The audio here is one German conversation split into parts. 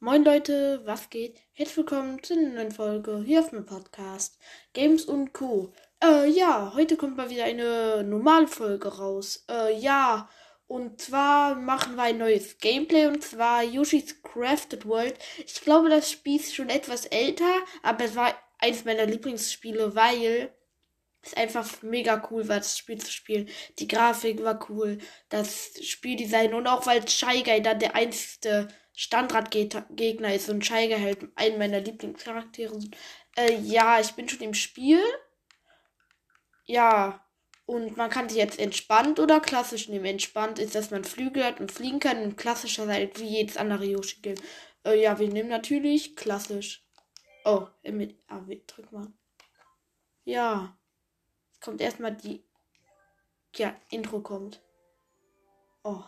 Moin Leute, was geht? Herzlich willkommen zu einer neuen Folge hier auf meinem Podcast Games und Co. Äh, ja, heute kommt mal wieder eine normale Folge raus. Äh, ja, und zwar machen wir ein neues Gameplay und zwar Yoshi's Crafted World. Ich glaube, das Spiel ist schon etwas älter, aber es war eines meiner Lieblingsspiele, weil es einfach mega cool war, das Spiel zu spielen. Die Grafik war cool, das Spieldesign und auch weil Shy Guy dann der einzige Standardgegner ist und Shy Guy halt einen meiner Lieblingscharaktere. Äh, ja, ich bin schon im Spiel. Ja, und man kann sich jetzt entspannt oder klassisch nehmen. Entspannt ist, dass man Flügel hat und fliegen kann und klassischer halt wie jedes andere Yoshi-Game. Äh, ja, wir nehmen natürlich klassisch. Oh, mit A, drück mal. Ja kommt erstmal die. Ja, Intro kommt. Oh.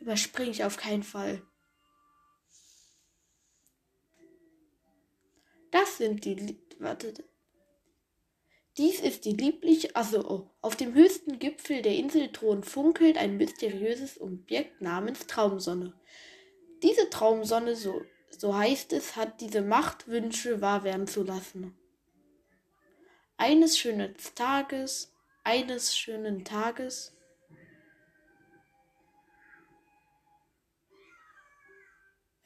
Überspringe ich auf keinen Fall. Sind die. Warte. Dies ist die liebliche. Also, oh. Auf dem höchsten Gipfel der Insel Thron funkelt ein mysteriöses Objekt namens Traumsonne. Diese Traumsonne, so, so heißt es, hat diese Macht, Wünsche wahr werden zu lassen. Eines schönen Tages, eines schönen Tages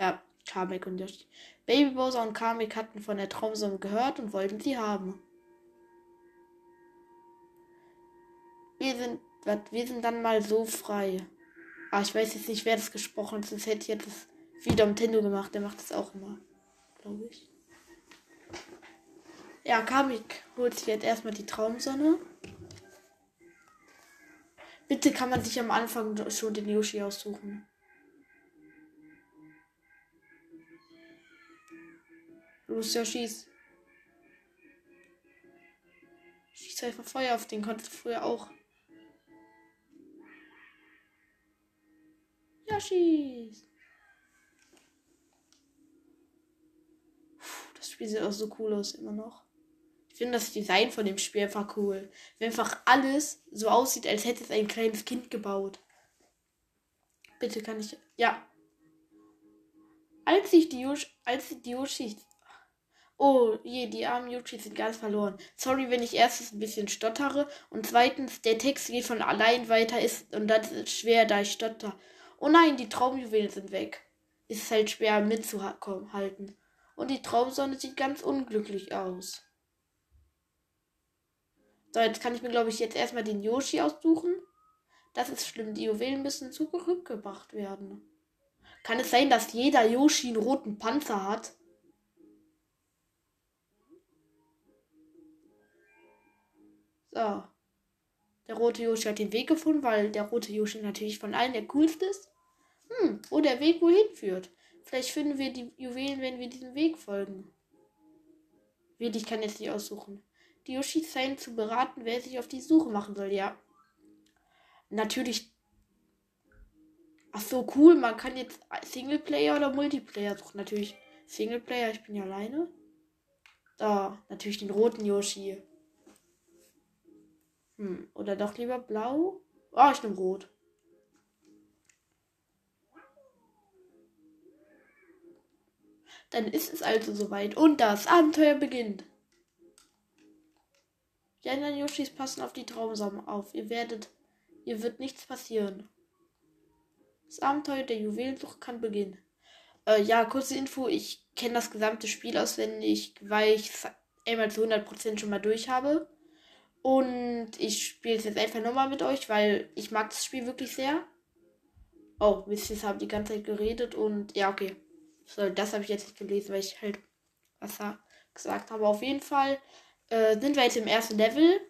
Ja, Kamek und Yoshi. Baby Bowser und Kamek hatten von der Traumsonne gehört und wollten sie haben. Wir sind, wir sind dann mal so frei. Ah, ich weiß jetzt nicht, wer das gesprochen hat, sonst hätte ich jetzt wieder Nintendo gemacht. Der macht das auch immer, glaube ich. Ja, Kamik holt sich jetzt erstmal die Traumsonne. Bitte kann man sich am Anfang schon den Yoshi aussuchen. Los, ja, schieß. Schieß einfach Feuer auf den, konntest du früher auch. Ja, schieß. das Spiel sieht auch so cool aus, immer noch. Ich finde das Design von dem Spiel einfach cool. Wenn einfach alles so aussieht, als hätte es ein kleines Kind gebaut. Bitte kann ich. Ja. Als ich die Yoshi. Als die Yoshi. Oh je, die armen Yoshi sind ganz verloren. Sorry, wenn ich erstens ein bisschen stottere und zweitens der Text geht von allein weiter ist und das ist schwer, da ich stotter. Oh nein, die Traumjuwelen sind weg. Ist halt schwer mitzuhalten. Und die Traumsonne sieht ganz unglücklich aus. So, jetzt kann ich mir, glaube ich, jetzt erstmal den Yoshi aussuchen. Das ist schlimm. Die Juwelen müssen zurückgebracht werden. Kann es sein, dass jeder Yoshi einen roten Panzer hat? So. Der rote Yoshi hat den Weg gefunden, weil der rote Yoshi natürlich von allen der coolste ist. Hm, wo der Weg wohin führt. Vielleicht finden wir die Juwelen, wenn wir diesem Weg folgen. Ich kann jetzt nicht aussuchen die Yoshi-Zellen zu beraten, wer sich auf die Suche machen soll, ja. Natürlich. Ach so, cool. Man kann jetzt Singleplayer oder Multiplayer suchen. Natürlich Singleplayer, ich bin ja alleine. Da, natürlich den roten Yoshi. Hm, oder doch lieber blau? Oh, ich nehme rot. Dann ist es also soweit und das Abenteuer beginnt. Die anderen Yoshis passen auf die Traumsamen auf. Ihr werdet, ihr wird nichts passieren. Das Abenteuer der Juwelensucht kann beginnen. Äh, ja, kurze Info. Ich kenne das gesamte Spiel auswendig, weil ich es einmal zu 100% schon mal durch habe. Und ich spiele es jetzt einfach nochmal mit euch, weil ich mag das Spiel wirklich sehr. Oh, wisst ihr, ich habe die ganze Zeit geredet und ja, okay. So, das habe ich jetzt nicht gelesen, weil ich halt was gesagt habe. Auf jeden Fall äh, sind wir jetzt im ersten Level.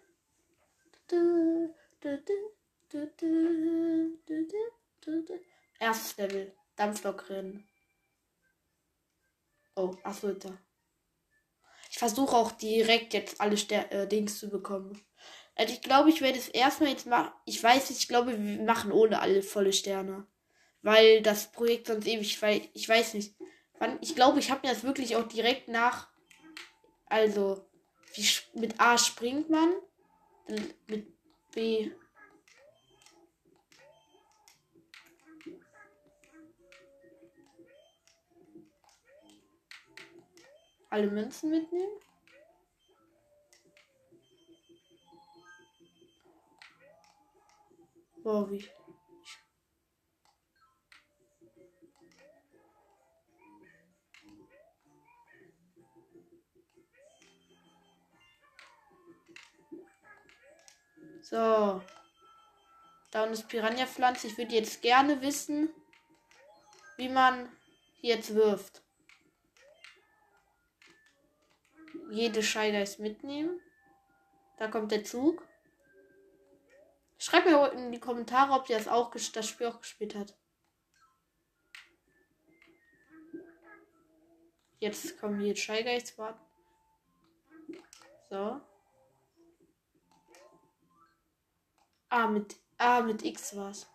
Erstes Level. Dampflokrennen. Oh, achso, da. Ich versuche auch direkt jetzt alle Ster äh, Dings zu bekommen. Also ich glaube, ich werde es erstmal jetzt machen. Ich weiß nicht, ich glaube, wir machen ohne alle volle Sterne. Weil das Projekt sonst ewig, weil ich weiß nicht. Wann, ich glaube, ich habe mir das wirklich auch direkt nach. Also, wie mit A springt man. Mit B. Alle Münzen mitnehmen. Boah, wie. So. Down ist Piranha-Pflanze. Ich würde jetzt gerne wissen, wie man jetzt wirft. Jede Scheigeist mitnehmen. Da kommt der Zug. Schreibt mir in die Kommentare, ob ihr das auch das Spiel auch gespielt hat. Jetzt kommen hier Scheigeist warten. So. Ah, mit, ah, mit X war's.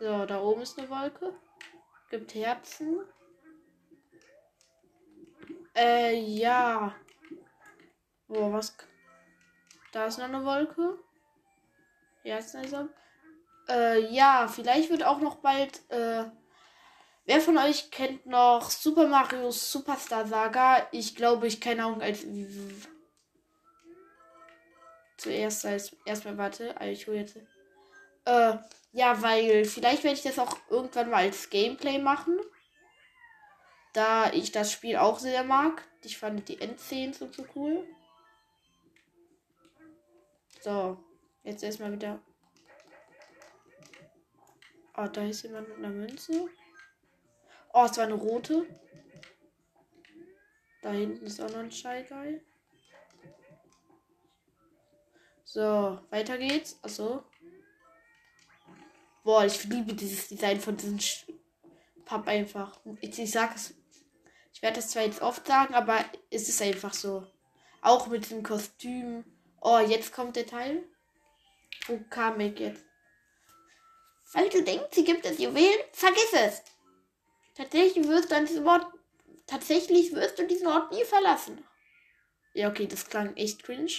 So, da oben ist eine Wolke. Gibt Herzen. Äh, ja. Boah, was? Da ist noch eine Wolke. Herzen ist ab. Äh, ja, vielleicht wird auch noch bald. Äh, wer von euch kennt noch Super Mario Superstar Saga? Ich glaube, ich keine Ahnung als. Zuerst als. Erstmal warte. Ich hole jetzt. Äh, ja, weil vielleicht werde ich das auch irgendwann mal als Gameplay machen. Da ich das Spiel auch sehr mag. Ich fand die Endszenen so, cool. So, jetzt erstmal wieder Oh, da ist jemand mit einer Münze. Oh, es war eine rote. Da hinten ist auch noch ein Shy Guy. So, weiter geht's. Achso. Boah, ich liebe dieses Design von diesem Papp einfach. Ich, ich sag es. Ich werde das zwar jetzt oft sagen, aber es ist einfach so. Auch mit dem Kostüm. Oh, jetzt kommt der Teil. Wo kam ich jetzt? Weil du denkst, sie gibt es Juwelen, vergiss es. Tatsächlich wirst du an diesem Ort, tatsächlich wirst du diesen Ort nie verlassen. Ja, okay, das klang echt cringe.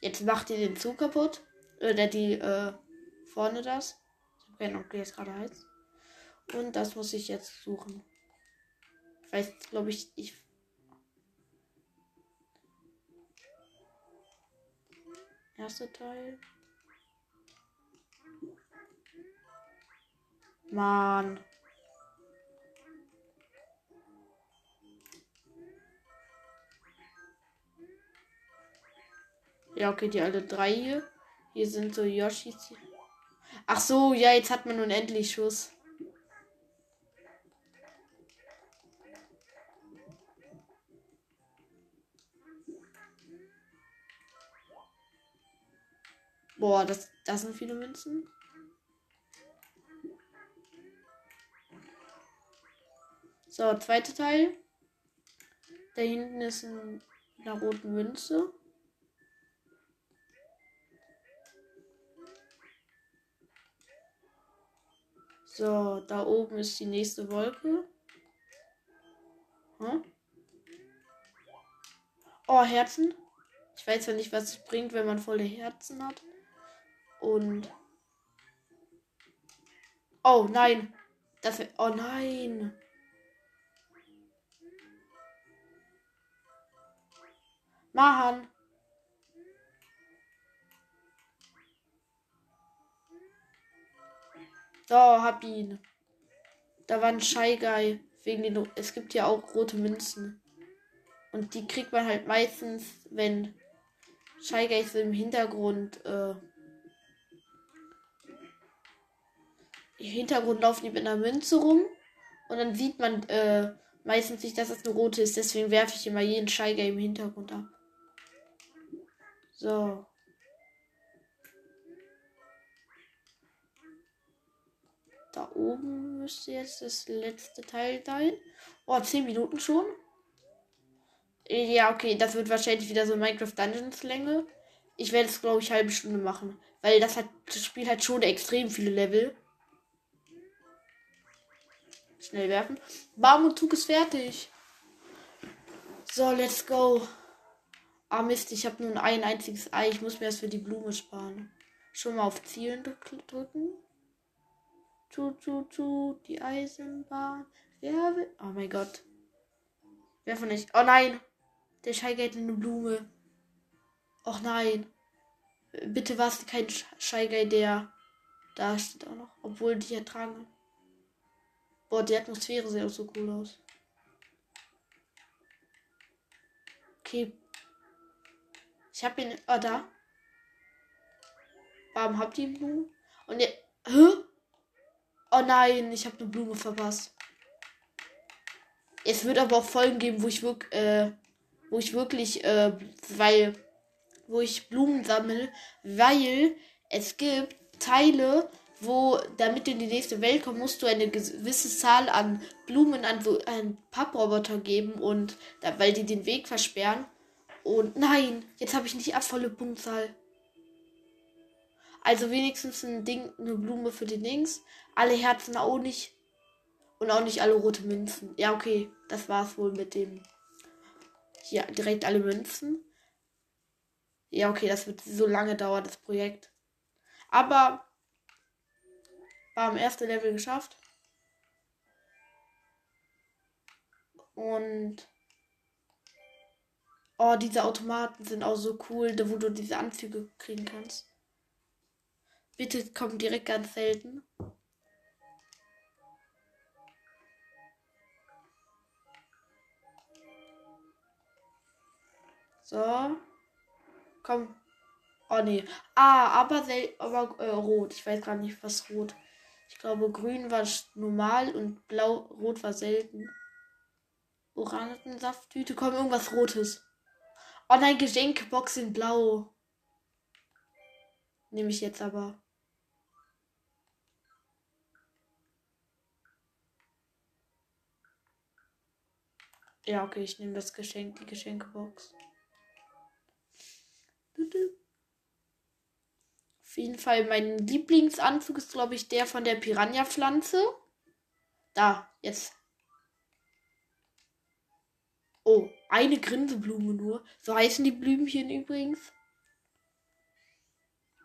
Jetzt macht ihr den Zug kaputt. Oder die, äh, vorne das. Ich habe keine Ahnung, wie es gerade heißt. Und das muss ich jetzt suchen. Ich weiß, glaube ich, ich. Erster Teil. Mann. Ja, okay, die alle drei hier. Hier sind so Yoshis. Ach so, ja, jetzt hat man nun endlich Schuss. Boah, das, das sind viele Münzen. So, zweiter Teil. Da hinten ist ein, eine rote Münze. So, da oben ist die nächste Wolke. Hm? Oh, Herzen. Ich weiß ja nicht, was es bringt, wenn man volle Herzen hat. Und. Oh nein. Das. Oh nein. Mahan. So, hab ihn. Da war ein Shy Guy. Wegen den, es gibt ja auch rote Münzen. Und die kriegt man halt meistens, wenn Shy Guys im Hintergrund. Äh, Im Hintergrund laufen die mit einer Münze rum. Und dann sieht man äh, meistens nicht, dass es eine rote ist. Deswegen werfe ich immer jeden Shy Guy im Hintergrund ab. So. Da oben müsste jetzt das letzte Teil sein. Oh, 10 Minuten schon. Ja, okay, das wird wahrscheinlich wieder so Minecraft Dungeons Länge. Ich werde es, glaube ich, halbe Stunde machen. Weil das hat das Spiel hat schon extrem viele Level. Schnell werfen. Baum und Zug ist fertig. So, let's go. Ah, Mist, ich habe nur ein einziges Ei. Ich muss mir das für die Blume sparen. Schon mal auf Zielen drücken. Tu, tu, tu, die Eisenbahn. Wer will. Oh mein Gott. Wer von euch. Oh nein! Der Scheigeld in eine Blume. Och nein. Bitte war es kein Scheigei, der da steht auch noch. Obwohl die ertragen. Boah, die Atmosphäre sieht auch so cool aus. Okay. Ich hab ihn. Oh, da. Warum habt ihr Blumen? Und ihr. Hä? Oh nein, ich habe eine Blume verpasst. Es wird aber auch Folgen geben, wo ich wirklich, äh, wo ich wirklich, äh, weil, wo ich Blumen sammle, weil es gibt Teile, wo, damit du in die nächste Welt kommst, musst du eine gewisse Zahl an Blumen an einen Papproboter geben und da, weil die den Weg versperren. Und nein, jetzt habe ich nicht abvolle Punktzahl. Also wenigstens ein Ding, eine Blume für den Dings. Alle Herzen auch nicht. Und auch nicht alle rote Münzen. Ja, okay. Das war's wohl mit dem. Hier, direkt alle Münzen. Ja, okay, das wird so lange dauern, das Projekt. Aber war am ersten Level geschafft. Und oh, diese Automaten sind auch so cool, wo du diese Anzüge kriegen kannst. Bitte kommen direkt ganz selten. So. Komm. Oh nee. Ah, aber, aber äh, rot. Ich weiß gar nicht, was rot. Ich glaube, grün war normal und blau, rot war selten. Orangensaft-Tüte. Komm, irgendwas Rotes. Oh nein, Geschenkbox in blau. Nehme ich jetzt aber. Ja, okay, ich nehme das Geschenk, die Geschenkebox. Auf jeden Fall, mein Lieblingsanzug ist, glaube ich, der von der Piranha-Pflanze. Da, jetzt. Oh, eine Grinseblume nur. So heißen die Blümchen übrigens.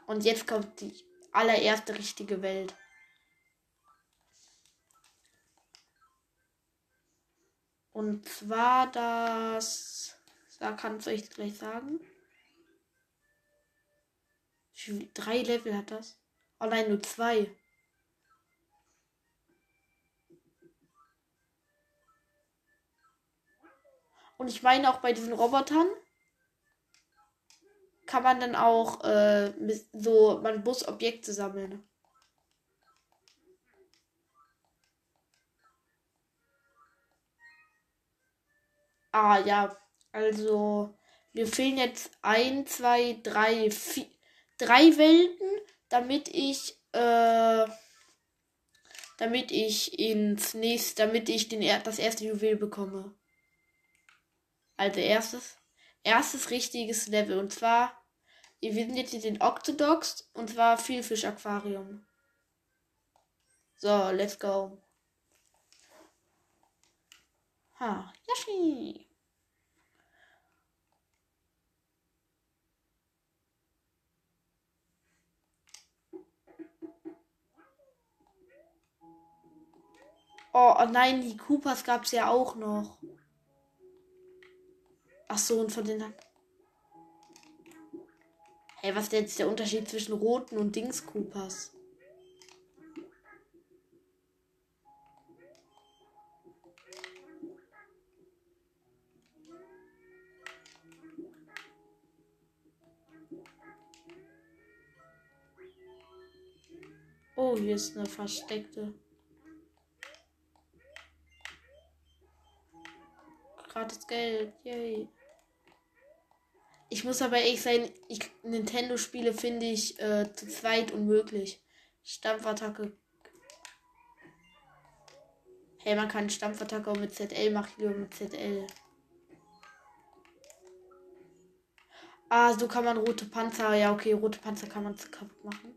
Und jetzt kommt die allererste richtige Welt. Und zwar das. Da kann ich euch gleich sagen. Drei Level hat das. Oh nein, nur zwei. Und ich meine auch bei diesen Robotern kann man dann auch äh, so, man muss Objekte sammeln. Ah ja, also mir fehlen jetzt ein, zwei, drei, vier, drei Welten, damit ich, äh, damit ich ins nächste, damit ich den, das erste Juwel bekomme. Also erstes, erstes richtiges Level. Und zwar, wir sind jetzt in den Octodox und zwar Vielfisch Aquarium. So, let's go. Ha, Yoshi. Oh, oh nein, die Coopers gab es ja auch noch. Ach so, und von den. Hey, was ist jetzt der Unterschied zwischen roten und Dings Hier ist eine versteckte. Gratis Geld. Yay. Ich muss aber ehrlich sein, Nintendo-Spiele finde ich äh, zu zweit unmöglich. Stampfattacke. Hey, man kann Stampfattacke auch mit ZL machen, lieber mit ZL. Ah, so kann man rote Panzer. Ja, okay, rote Panzer kann man kaputt machen.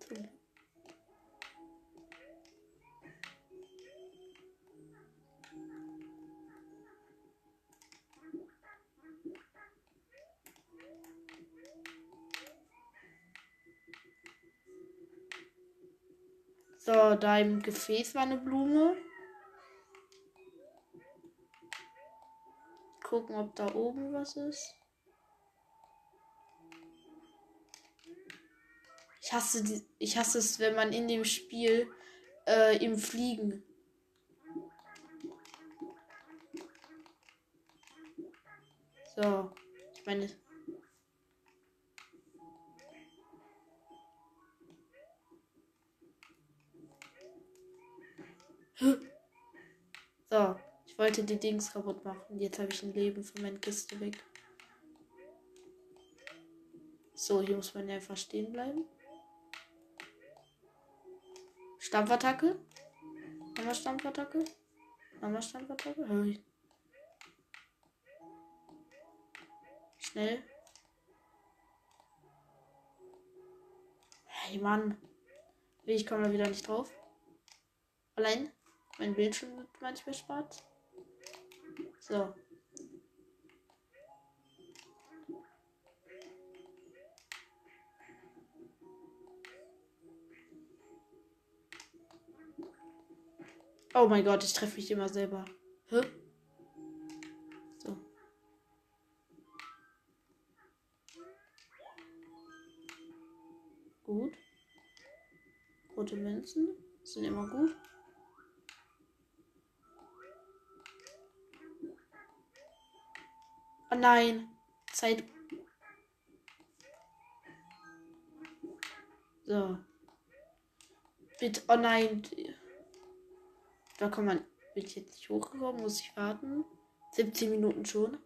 So, da im Gefäß war eine Blume. Gucken, ob da oben was ist. Ich hasse, die, ich hasse es, wenn man in dem Spiel äh, im Fliegen. So, ich meine. So, ich wollte die Dings kaputt machen. Jetzt habe ich ein Leben von meiner Kiste weg. So, hier muss man einfach stehen bleiben. Stampfattacke. Nochmal Stampfattacke. Nochmal Stampfattacke. Hey. Schnell. Hey Mann. Ich komme da wieder nicht drauf. Allein. Mein Bildschirm wird manchmal schwarz. So. Oh mein Gott, ich treffe mich immer selber. Hä? So. Gut. Rote Münzen sind immer gut. Oh nein. Zeit. So. Bitte. Oh nein. Da kann man. Bin ich jetzt nicht hochgekommen? Muss ich warten? 17 Minuten schon.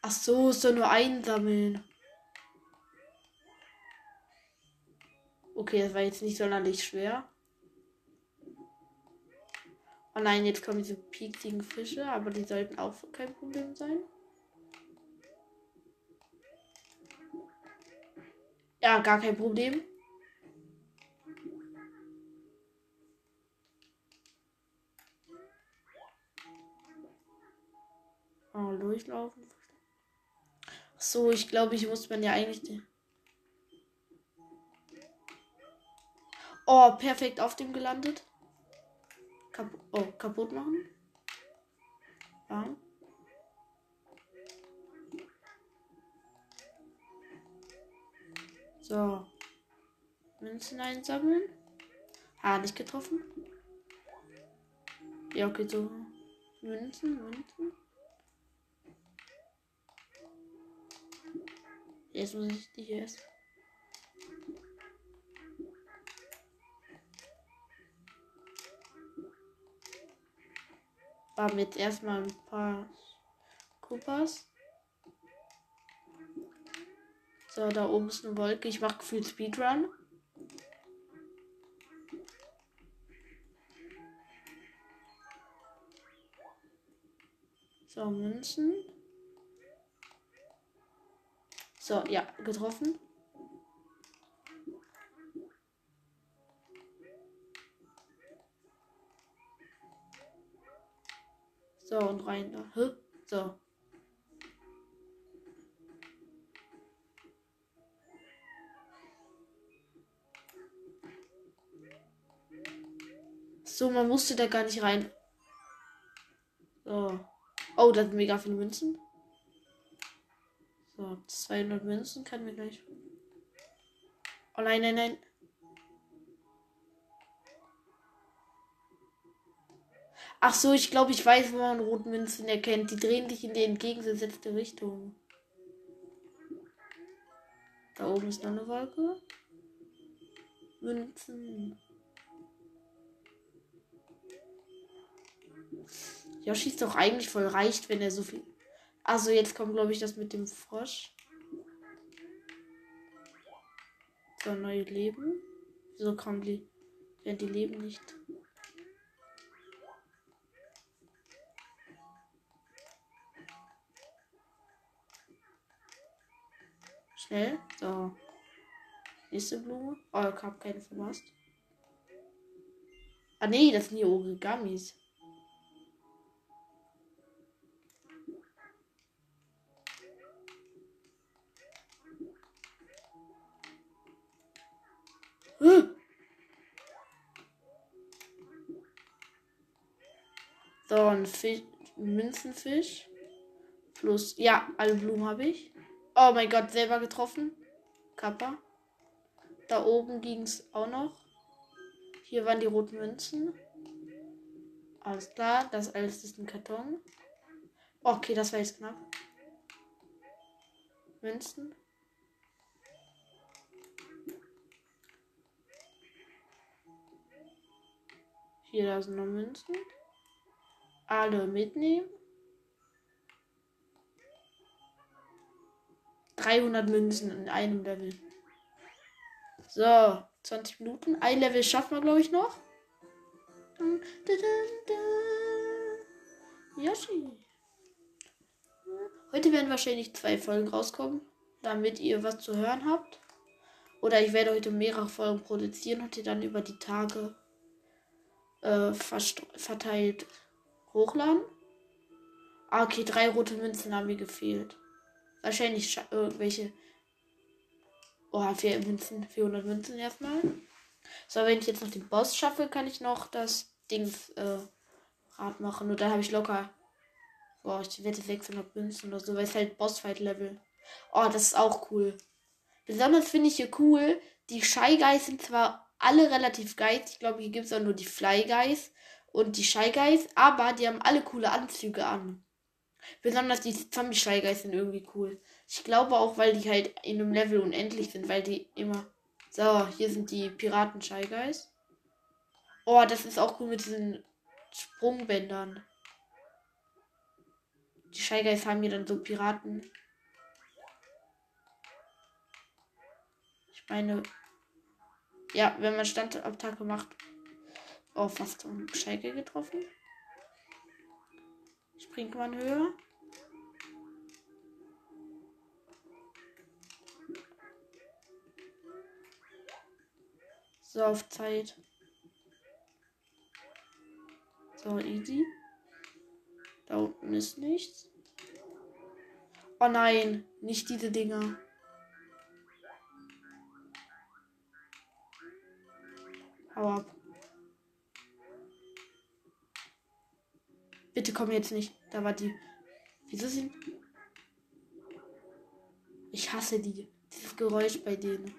Ach so, ist doch nur einsammeln. Okay, das war jetzt nicht sonderlich schwer. Oh nein, jetzt kommen diese pieksigen Fische, aber die sollten auch kein Problem sein. Ja, gar kein Problem. Oh, durchlaufen. so, ich glaube, ich muss man ja eigentlich. Oh, perfekt auf dem gelandet. Kap oh, kaputt machen. Ja. So. Münzen einsammeln. Ah, nicht getroffen. Ja, okay, so. Münzen, Münzen. Jetzt muss ich die hier essen. Haben jetzt erstmal ein paar Koopas. So, da oben ist eine Wolke. Ich mache gefühlt Speedrun. So, Münzen. So, ja, getroffen. Man musste da gar nicht rein. So. Oh, da sind mega viele Münzen. So, 200 Münzen kann mir gleich. Oh nein, nein, nein. Ach so, ich glaube, ich weiß, wo man Rotmünzen erkennt. Die drehen dich in die entgegengesetzte Richtung. Da oben ist noch eine Wolke. Münzen. Yoshi ist doch eigentlich voll reich, wenn er so viel. Also jetzt kommt, glaube ich, das mit dem Frosch. So, neue Leben. Wieso kommen die. Werden die Leben nicht. Schnell. So. Nächste Blume. Oh, ich habe keine verpasst. Ah, nee, das sind die Origamis. So, ein Fisch, Münzenfisch. Plus, ja, alle Blumen habe ich. Oh mein Gott, selber getroffen. Kappa. Da oben ging es auch noch. Hier waren die roten Münzen. Alles klar, das alles ist ein Karton. Okay, das war jetzt knapp. Münzen. Hier, da sind noch Münzen. Alle mitnehmen. 300 Münzen in einem Level. So, 20 Minuten. Ein Level schaffen wir, glaube ich, noch. Yoshi. Heute werden wahrscheinlich zwei Folgen rauskommen, damit ihr was zu hören habt. Oder ich werde heute mehrere Folgen produzieren und die dann über die Tage äh, verteilt hochladen. Ah, okay, drei rote Münzen haben mir gefehlt. Wahrscheinlich irgendwelche. Oh, vier Münzen, 400 Münzen erstmal. So, wenn ich jetzt noch den Boss schaffe, kann ich noch das Dings äh, Rad machen. Und dann habe ich locker. Boah, ich wette 600 Münzen oder so, weil es halt Bossfight-Level. Oh, das ist auch cool. Besonders finde ich hier cool, die Shy sind zwar alle relativ geil. Ich glaube, hier gibt es auch nur die Fly Guys und die Shy Guys, aber die haben alle coole Anzüge an. Besonders die Zombie Shy Guys sind irgendwie cool. Ich glaube auch, weil die halt in einem Level unendlich sind, weil die immer. So, hier sind die Piraten Shy Guys. Oh, das ist auch cool mit diesen Sprungbändern. Die Shy Guys haben hier dann so Piraten. Ich meine, ja, wenn man Standattacke macht. Oh, fast um Schalke getroffen. Springt man höher. So, auf Zeit. So, easy. Da unten ist nichts. Oh nein, nicht diese Dinger. Hau ab. Bitte komm jetzt nicht. Da war die. Wieso sind. Ich hasse die. Dieses Geräusch bei denen.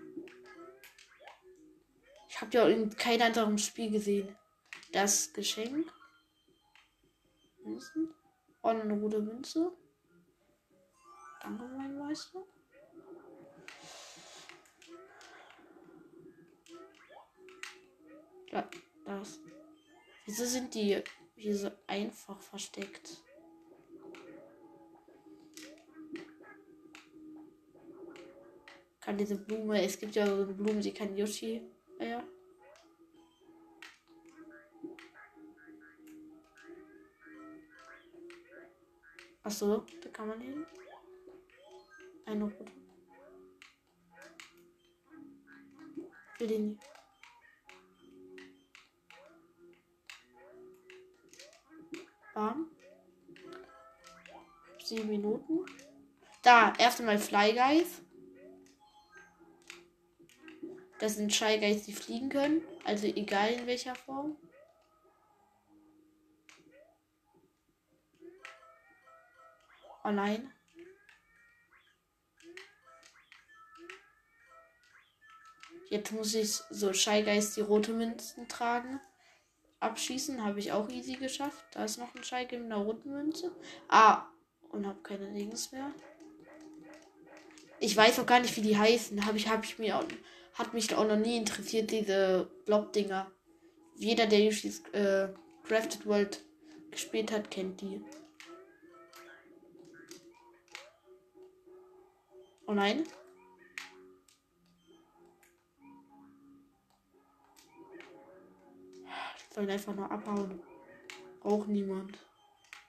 Ich habe ja in keinem anderen Spiel gesehen. Das Geschenk. Münzen. Oh, eine rote Münze. Danke, mein Meister. Das. Wieso sind die hier so einfach versteckt? Kann diese Blume, es gibt ja so eine Blume, die kann Yoshi. Ja. Achso, da kann man hin. Eine rote. Für den. Bam. Sieben Minuten. Da, erst einmal Fly Guys. Das sind Shy Guys, die fliegen können. Also egal in welcher Form. Allein. Jetzt muss ich so Shy Guys, die rote Münzen tragen abschießen. Habe ich auch easy geschafft. Da ist noch ein Schalke mit einer roten Münze. Ah, und habe keine Dings mehr. Ich weiß auch gar nicht, wie die heißen. Habe ich, hab ich mir auch, hat mich auch noch nie interessiert, diese Blob-Dinger. Jeder, der Yoshi's äh, Crafted World gespielt hat, kennt die. Oh nein. Sollen einfach nur abhauen. Auch niemand.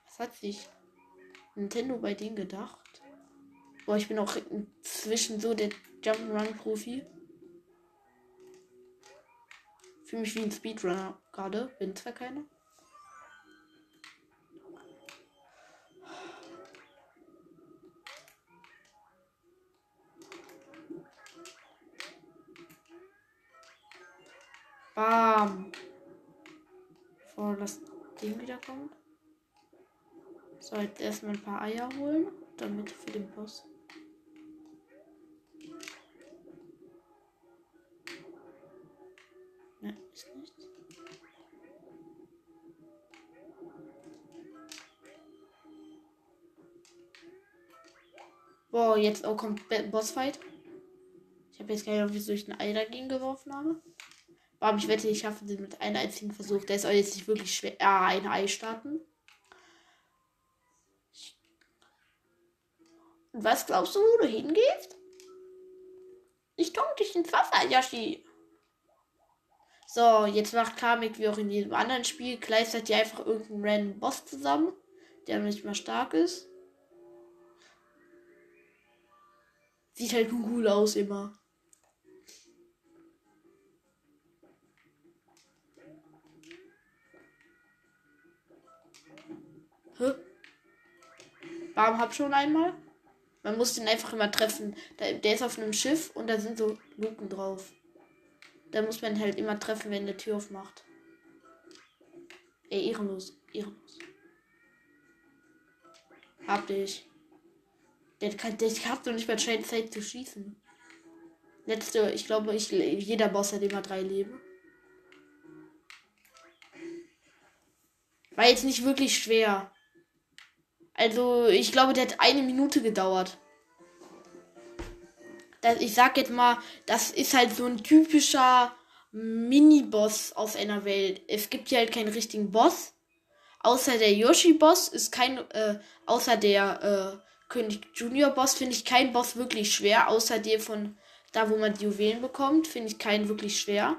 Was hat sich Nintendo bei denen gedacht? Boah, ich bin auch inzwischen so der Jump'n'Run-Profi. Fühle mich wie ein Speedrunner gerade. Bin zwar keiner. Bam bevor das Ding wiederkommt. So, jetzt erstmal ein paar Eier holen, damit für den Boss. Ne, ist nichts. Boah, jetzt auch kommt Bossfight. Ich habe jetzt keine Ahnung, wieso ich ein Ei dagegen geworfen habe. Aber ich wette, ich schaffe den mit einem einzigen Versuch. Der ist auch jetzt nicht wirklich schwer. Ah, ein Ei starten. Und was glaubst du, wo du hingehst? Ich tunk dich ins Wasser, Yoshi. So, jetzt macht Kamek wie auch in jedem anderen Spiel gleichzeitig einfach irgendeinen random Boss zusammen, der nicht mal stark ist. Sieht halt cool aus immer. Warum hab schon einmal? Man muss den einfach immer treffen. Der, ist auf einem Schiff und da sind so Luken drauf. Da muss man halt immer treffen, wenn der Tür aufmacht. Ey, ehrenlos. Ehrenlos. Hab dich. Der, kann, der hat doch nicht mal Zeit zu schießen. Letzte, ich glaube, ich, jeder Boss hat immer drei Leben. War jetzt nicht wirklich schwer. Also, ich glaube, der hat eine Minute gedauert. Das, ich sag jetzt mal, das ist halt so ein typischer Mini-Boss aus einer Welt. Es gibt hier halt keinen richtigen Boss. Außer der Yoshi-Boss ist kein, äh, außer der, äh, König Junior Boss finde ich kein Boss wirklich schwer, außer der von da, wo man die Juwelen bekommt, finde ich keinen wirklich schwer.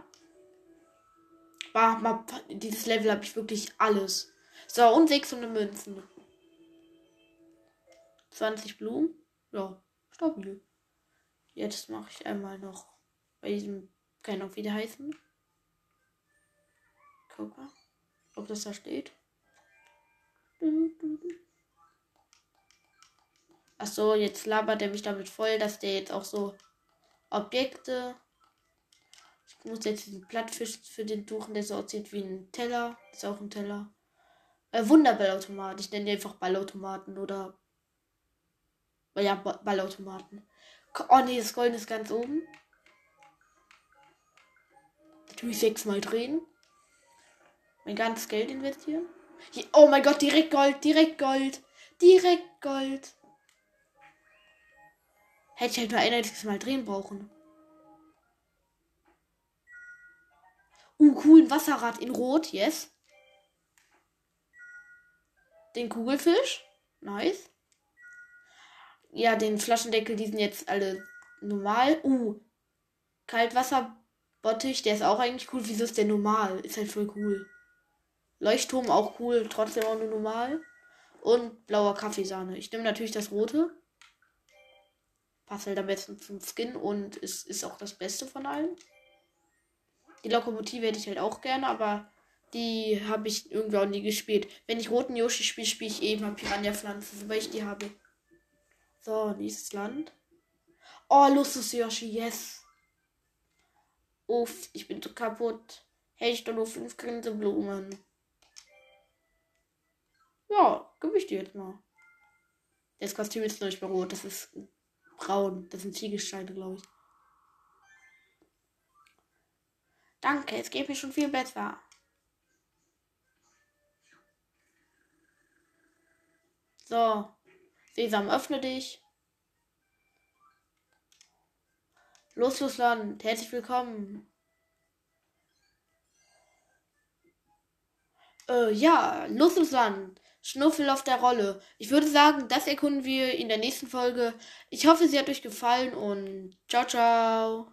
War, dieses Level habe ich wirklich alles. So, und 600 Münzen. 20 Blumen. Ja, stabil. Jetzt mache ich einmal noch bei diesem, keine Ahnung, wie der heißen. Guck mal, ob das da steht. Achso, jetzt labert er mich damit voll, dass der jetzt auch so Objekte. Ich muss jetzt diesen Plattfisch für den suchen, der so aussieht wie ein Teller. Ist auch ein Teller. Äh, Wunderballautomat. Ich nenne die einfach Ballautomaten oder. Ja, Ballautomaten. Oh nee, das Gold ist ganz oben. Natürlich sechsmal drehen. Mein ganzes Geld investieren. Hier, oh mein Gott, direkt Gold, direkt Gold. Direkt Gold. Hätte ich halt nur ein einziges Mal drehen brauchen. Uh, cool, ein Wasserrad in Rot, yes. Den Kugelfisch. Nice. Ja, den Flaschendeckel, die sind jetzt alle normal. Uh, Kaltwasserbottich, der ist auch eigentlich cool. Wieso ist der normal? Ist halt voll cool. Leuchtturm auch cool, trotzdem auch nur normal. Und blauer Kaffeesahne. Ich nehme natürlich das rote passt halt am besten zum Skin und ist, ist auch das Beste von allen. Die Lokomotive hätte ich halt auch gerne, aber die habe ich irgendwie auch nie gespielt. Wenn ich roten Yoshi spiele, spiele ich eben Piranha-Pflanzen, weil ich die habe. So, nächstes Land. Oh, Lusus Yoshi, yes. Uff, ich bin zu kaputt. Hätte ich doch nur fünf Grinseblumen. Ja, gebe ich dir jetzt mal. Das Kostüm ist nicht mehr rot, das ist braun. Das sind Ziegelsteine, glaube ich. Danke, es geht mir schon viel besser. So. Sesam, öffne dich. Los, Land. Herzlich willkommen. Äh, ja, Land. Schnuffel auf der Rolle. Ich würde sagen, das erkunden wir in der nächsten Folge. Ich hoffe, sie hat euch gefallen und ciao, ciao.